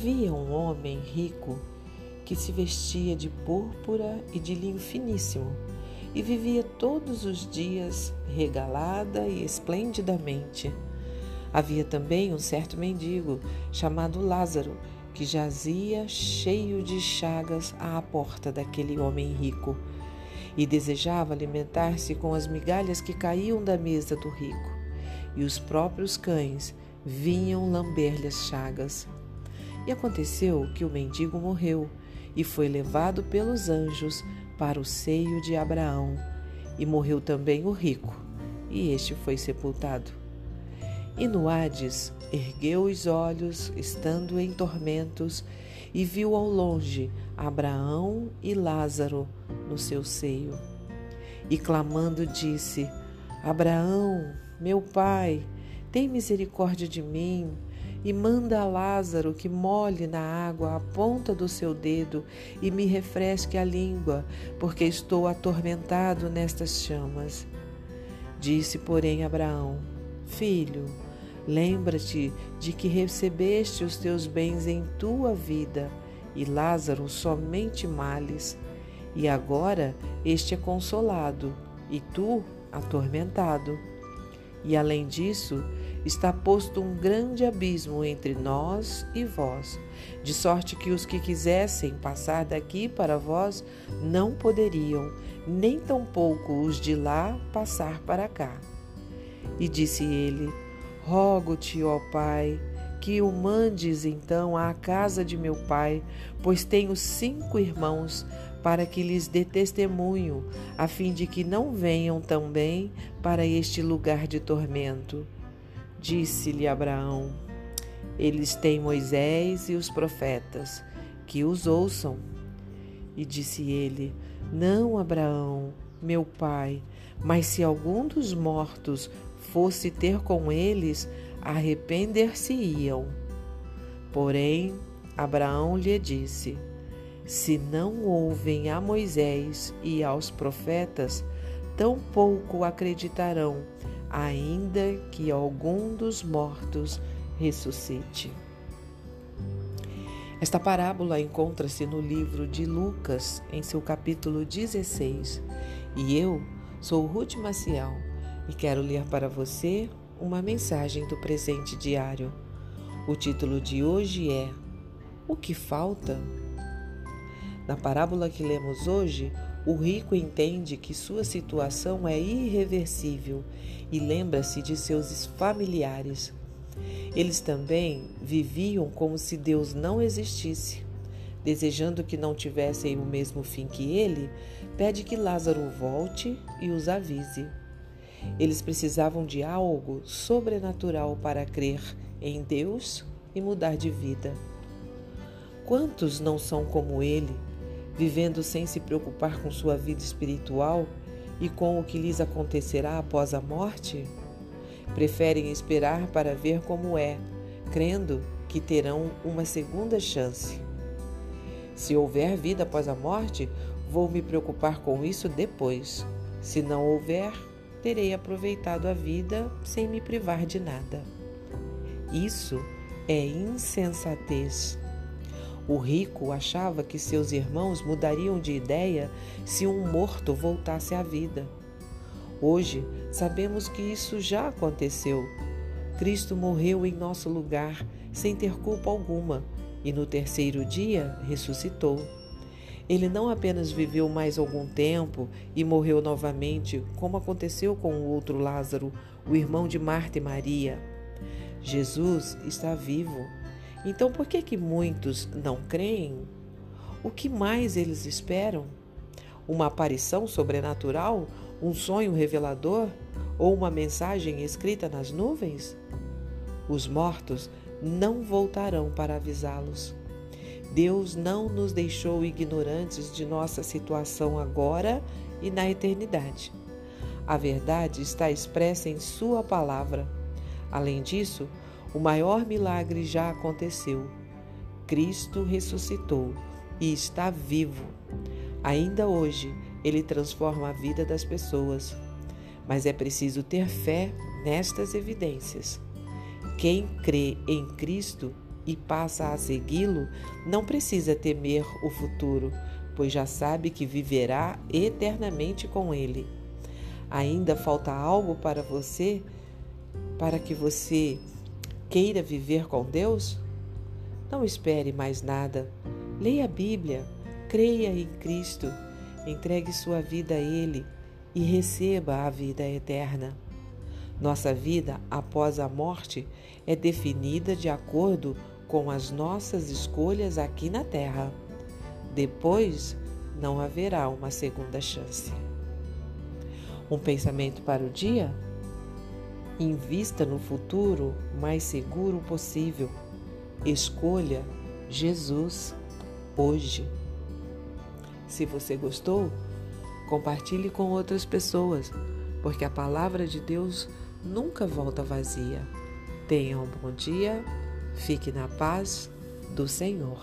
Havia um homem rico que se vestia de púrpura e de linho finíssimo e vivia todos os dias regalada e esplendidamente. Havia também um certo mendigo chamado Lázaro que jazia cheio de chagas à porta daquele homem rico e desejava alimentar-se com as migalhas que caíam da mesa do rico, e os próprios cães vinham lamber-lhe as chagas. E aconteceu que o mendigo morreu e foi levado pelos anjos para o seio de Abraão, e morreu também o rico, e este foi sepultado. E no Hades ergueu os olhos, estando em tormentos, e viu ao longe Abraão e Lázaro no seu seio. E clamando disse: Abraão, meu pai, tem misericórdia de mim e manda a Lázaro que molhe na água a ponta do seu dedo e me refresque a língua, porque estou atormentado nestas chamas. Disse, porém, Abraão: Filho, lembra-te de que recebeste os teus bens em tua vida e Lázaro somente males, e agora este é consolado e tu atormentado. E além disso, está posto um grande abismo entre nós e vós, de sorte que os que quisessem passar daqui para vós não poderiam, nem tampouco os de lá passar para cá. E disse ele: Rogo-te, ó Pai, que o mandes então à casa de meu pai, pois tenho cinco irmãos, para que lhes dê testemunho, a fim de que não venham também para este lugar de tormento. Disse-lhe Abraão: Eles têm Moisés e os profetas, que os ouçam. E disse ele: Não, Abraão, meu pai, mas se algum dos mortos fosse ter com eles, arrepender-se-iam. Porém, Abraão lhe disse: Se não ouvem a Moisés e aos profetas, tampouco acreditarão ainda que algum dos mortos ressuscite. Esta parábola encontra-se no livro de Lucas, em seu capítulo 16, e eu sou Ruth Maciel e quero ler para você uma mensagem do presente diário. O título de hoje é O que falta? Na parábola que lemos hoje, o rico entende que sua situação é irreversível e lembra-se de seus familiares. Eles também viviam como se Deus não existisse. Desejando que não tivessem o mesmo fim que ele, pede que Lázaro volte e os avise. Eles precisavam de algo sobrenatural para crer em Deus e mudar de vida. Quantos não são como ele? Vivendo sem se preocupar com sua vida espiritual e com o que lhes acontecerá após a morte? Preferem esperar para ver como é, crendo que terão uma segunda chance. Se houver vida após a morte, vou me preocupar com isso depois. Se não houver, terei aproveitado a vida sem me privar de nada. Isso é insensatez. O rico achava que seus irmãos mudariam de ideia se um morto voltasse à vida. Hoje sabemos que isso já aconteceu. Cristo morreu em nosso lugar sem ter culpa alguma e no terceiro dia ressuscitou. Ele não apenas viveu mais algum tempo e morreu novamente, como aconteceu com o outro Lázaro, o irmão de Marta e Maria. Jesus está vivo então, por que que muitos não creem? O que mais eles esperam? Uma aparição sobrenatural? Um sonho revelador? Ou uma mensagem escrita nas nuvens? Os mortos não voltarão para avisá-los. Deus não nos deixou ignorantes de nossa situação agora e na eternidade. A verdade está expressa em Sua palavra. Além disso, o maior milagre já aconteceu. Cristo ressuscitou e está vivo. Ainda hoje, ele transforma a vida das pessoas. Mas é preciso ter fé nestas evidências. Quem crê em Cristo e passa a segui-lo, não precisa temer o futuro, pois já sabe que viverá eternamente com ele. Ainda falta algo para você, para que você queira viver com Deus? Não espere mais nada. Leia a Bíblia, creia em Cristo, entregue sua vida a Ele e receba a vida eterna. Nossa vida após a morte é definida de acordo com as nossas escolhas aqui na Terra. Depois, não haverá uma segunda chance. Um pensamento para o dia? Invista no futuro mais seguro possível. Escolha Jesus hoje. Se você gostou, compartilhe com outras pessoas, porque a palavra de Deus nunca volta vazia. Tenha um bom dia, fique na paz do Senhor.